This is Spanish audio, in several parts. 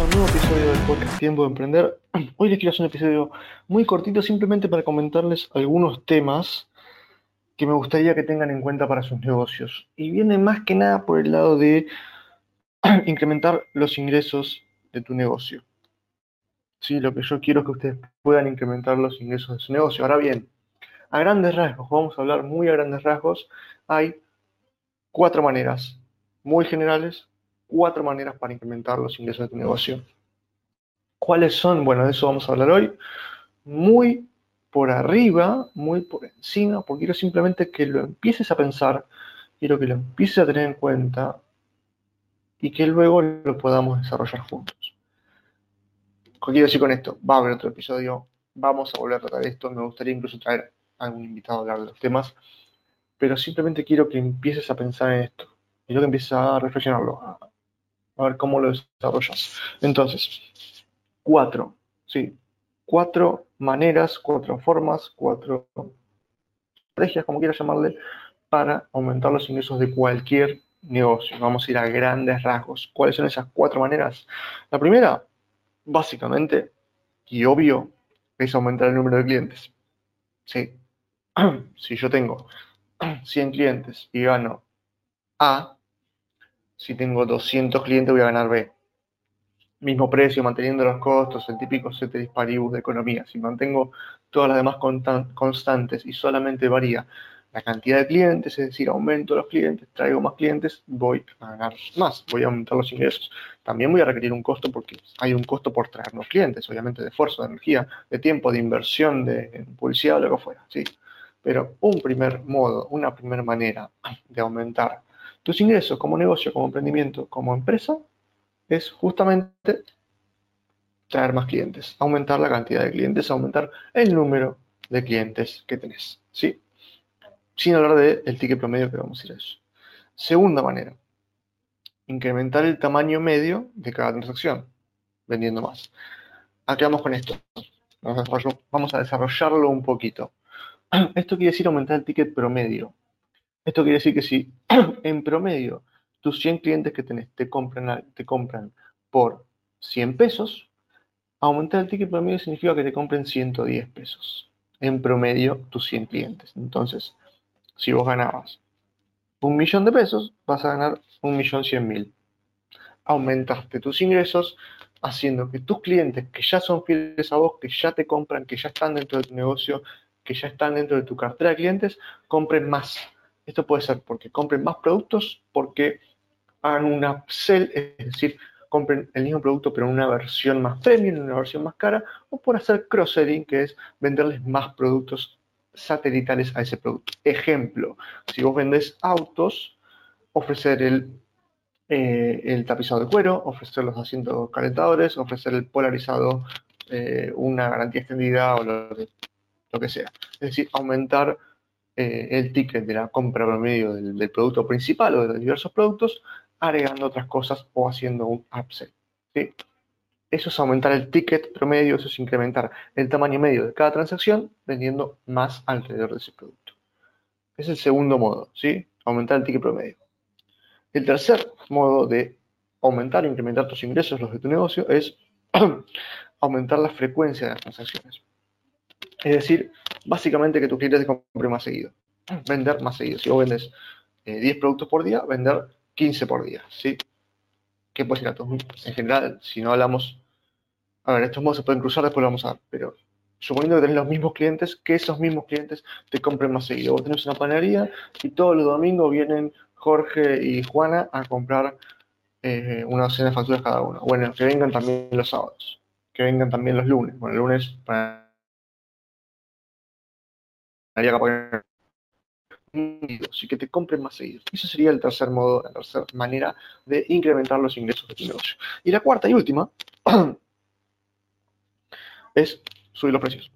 un nuevo episodio del podcast Tiempo de Emprender. Hoy les quiero hacer un episodio muy cortito simplemente para comentarles algunos temas que me gustaría que tengan en cuenta para sus negocios. Y viene más que nada por el lado de incrementar los ingresos de tu negocio. Sí, lo que yo quiero es que ustedes puedan incrementar los ingresos de su negocio. Ahora bien, a grandes rasgos, vamos a hablar muy a grandes rasgos, hay cuatro maneras muy generales cuatro maneras para incrementar los ingresos de tu negocio. ¿Cuáles son? Bueno, de eso vamos a hablar hoy. Muy por arriba, muy por encima, porque quiero simplemente que lo empieces a pensar, quiero que lo empieces a tener en cuenta y que luego lo podamos desarrollar juntos. ¿Qué quiero decir con esto? Va a haber otro episodio, vamos a volver a tratar esto, me gustaría incluso traer a algún invitado a hablar de los temas, pero simplemente quiero que empieces a pensar en esto, quiero que empieces a reflexionarlo, a ver cómo lo desarrollas. Entonces, cuatro, sí, cuatro maneras, cuatro formas, cuatro estrategias, como quieras llamarle, para aumentar los ingresos de cualquier negocio. Vamos a ir a grandes rasgos. ¿Cuáles son esas cuatro maneras? La primera, básicamente, y obvio, es aumentar el número de clientes. Sí. Si yo tengo 100 clientes y gano A, si tengo 200 clientes voy a ganar B. Mismo precio, manteniendo los costos, el típico ceteris paribus de economía. Si mantengo todas las demás constantes y solamente varía la cantidad de clientes, es decir, aumento los clientes, traigo más clientes, voy a ganar más, voy a aumentar los ingresos. También voy a requerir un costo porque hay un costo por traernos clientes, obviamente de esfuerzo, de energía, de tiempo, de inversión, de publicidad o lo que fuera, ¿sí? Pero un primer modo, una primera manera de aumentar tus ingresos como negocio, como emprendimiento, como empresa, es justamente traer más clientes, aumentar la cantidad de clientes, aumentar el número de clientes que tenés, ¿sí? Sin hablar del ticket promedio que vamos a ir a eso. Segunda manera, incrementar el tamaño medio de cada transacción, vendiendo más. Aquí vamos con esto. Vamos a desarrollarlo un poquito. Esto quiere decir aumentar el ticket promedio. Esto quiere decir que si en promedio tus 100 clientes que tenés te compran, te compran por 100 pesos, aumentar el ticket promedio significa que te compren 110 pesos. En promedio tus 100 clientes. Entonces, si vos ganabas un millón de pesos, vas a ganar un millón cien mil. Aumentaste tus ingresos haciendo que tus clientes que ya son fieles a vos, que ya te compran, que ya están dentro de tu negocio, que ya están dentro de tu cartera de clientes, compren más esto puede ser porque compren más productos, porque hagan una upsell, es decir, compren el mismo producto pero en una versión más premium, en una versión más cara, o por hacer cross-selling, que es venderles más productos satelitales a ese producto. Ejemplo, si vos vendés autos, ofrecer el, eh, el tapizado de cuero, ofrecer los asientos calentadores, ofrecer el polarizado, eh, una garantía extendida o lo, lo que sea. Es decir, aumentar eh, el ticket de la compra promedio del, del, producto principal o de los diversos productos, agregando otras cosas o haciendo un upsell. ¿sí? Eso es aumentar el ticket promedio, eso es incrementar el tamaño medio de cada transacción vendiendo más alrededor de ese producto. Es el segundo modo, ¿sí? Aumentar el ticket promedio. El tercer modo de aumentar e incrementar tus ingresos, los de tu negocio, es aumentar la frecuencia de las transacciones. Es decir, básicamente que tus clientes te compren más seguido. Vender más seguido. Si vos vendes 10 eh, productos por día, vender 15 por día. ¿sí? ¿Qué puede ser En general, si no hablamos. A ver, estos modos se pueden cruzar, después lo vamos a ver. Pero suponiendo que tenés los mismos clientes, que esos mismos clientes te compren más seguido. Vos tenés una panadería y todos los domingos vienen Jorge y Juana a comprar eh, una docena de facturas cada uno. Bueno, que vengan también los sábados. Que vengan también los lunes. Bueno, el lunes para y que te compren más seguido. Eso sería el tercer modo, la tercera manera de incrementar los ingresos de tu negocio. Y la cuarta y última es subir los precios.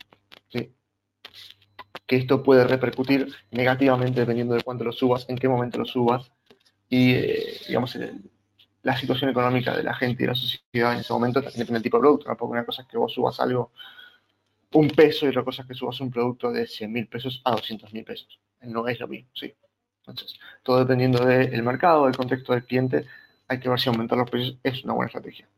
Que esto puede repercutir negativamente dependiendo de cuánto lo subas, en qué momento lo subas y, eh, digamos, la situación económica de la gente y de la sociedad en ese momento también depende del tipo de producto. Tampoco una cosa es que vos subas algo un peso y otra cosa es que subas un producto de 100 mil pesos a 200 mil pesos. No es lo mismo, sí. Entonces, todo dependiendo del mercado, del contexto del cliente, hay que ver si aumentar los precios es una buena estrategia.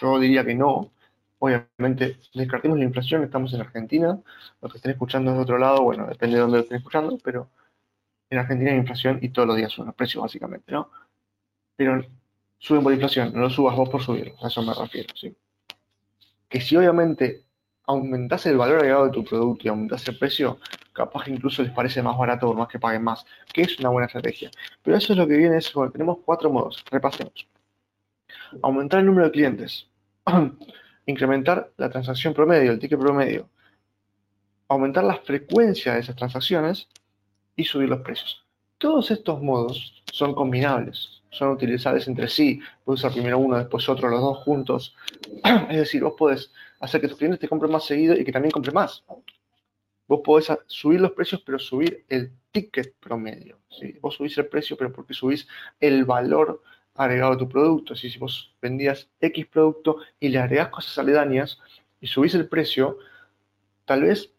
Yo diría que no. Obviamente, descartemos la inflación, estamos en Argentina. Los que estén escuchando de otro lado, bueno, depende de dónde lo estén escuchando, pero en Argentina hay inflación y todos los días suben los precios, básicamente, ¿no? Pero suben por inflación, no lo subas vos por subirlos, a eso me refiero, ¿sí? Que si obviamente aumentas el valor agregado de tu producto y aumentas el precio, capaz que incluso les parece más barato por más que paguen más, que es una buena estrategia. Pero eso es lo que viene, es, bueno, tenemos cuatro modos, repasemos. Aumentar el número de clientes, incrementar la transacción promedio, el ticket promedio, aumentar la frecuencia de esas transacciones y subir los precios. Todos estos modos son combinables, son utilizables entre sí. Puedes usar primero uno, después otro, los dos juntos. es decir, vos podés hacer que tus clientes te compren más seguido y que también compren más. Vos podés subir los precios, pero subir el ticket promedio. Vos subís el precio, pero porque subís el valor agregado a tu producto. Si vos vendías X producto y le agregás cosas aledañas y subís el precio, tal vez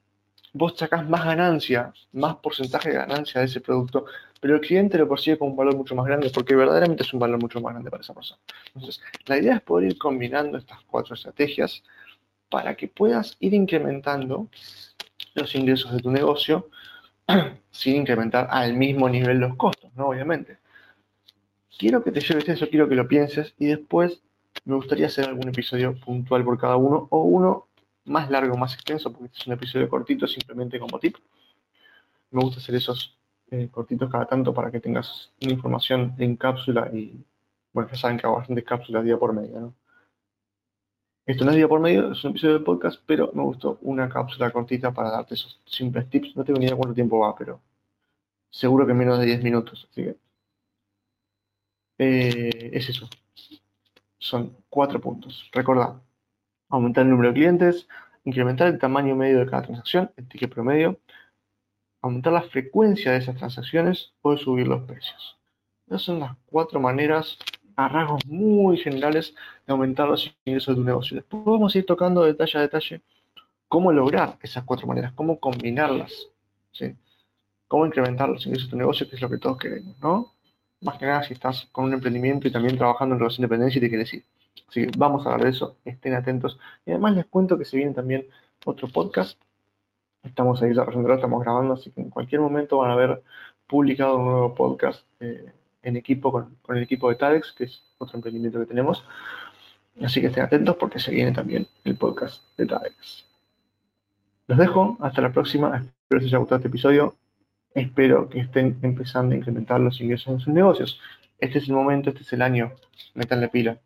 vos sacás más ganancia, más porcentaje de ganancia de ese producto, pero el cliente lo percibe con un valor mucho más grande porque verdaderamente es un valor mucho más grande para esa persona. Entonces, la idea es poder ir combinando estas cuatro estrategias para que puedas ir incrementando los ingresos de tu negocio sin incrementar al mismo nivel los costos, ¿no? Obviamente. Quiero que te lleves eso, quiero que lo pienses y después me gustaría hacer algún episodio puntual por cada uno o uno más largo, más extenso, porque este es un episodio cortito, simplemente como tip. Me gusta hacer esos eh, cortitos cada tanto para que tengas una información en cápsula y, bueno, ya saben que hago bastantes cápsulas día por medio, ¿no? Esto no es día por medio, es un episodio de podcast, pero me gustó una cápsula cortita para darte esos simples tips. No tengo ni idea cuánto tiempo va, pero seguro que menos de 10 minutos, así que eh, es eso. Son cuatro puntos. Recordad, aumentar el número de clientes, incrementar el tamaño medio de cada transacción, el ticket promedio, aumentar la frecuencia de esas transacciones o subir los precios. Esas son las cuatro maneras a rasgos muy generales de aumentar los ingresos de tu negocio. Después vamos a ir tocando detalle a detalle cómo lograr esas cuatro maneras, cómo combinarlas, cómo incrementar los ingresos de tu negocio, que es lo que todos queremos, ¿no? Más que nada si estás con un emprendimiento y también trabajando en relación de y te quieres ir. Así vamos a hablar de eso, estén atentos. Y además les cuento que se viene también otro podcast. Estamos ahí desarrollando, estamos grabando, así que en cualquier momento van a ver publicado un nuevo podcast eh, en equipo con, el equipo de TADEX, que es otro emprendimiento que tenemos. Así que estén atentos porque se viene también el podcast de TADEX. Los dejo, hasta la próxima. Espero que les haya gustado este episodio. Espero que estén empezando a incrementar los ingresos en sus negocios. Este es el momento, este es el año. Metanle pila.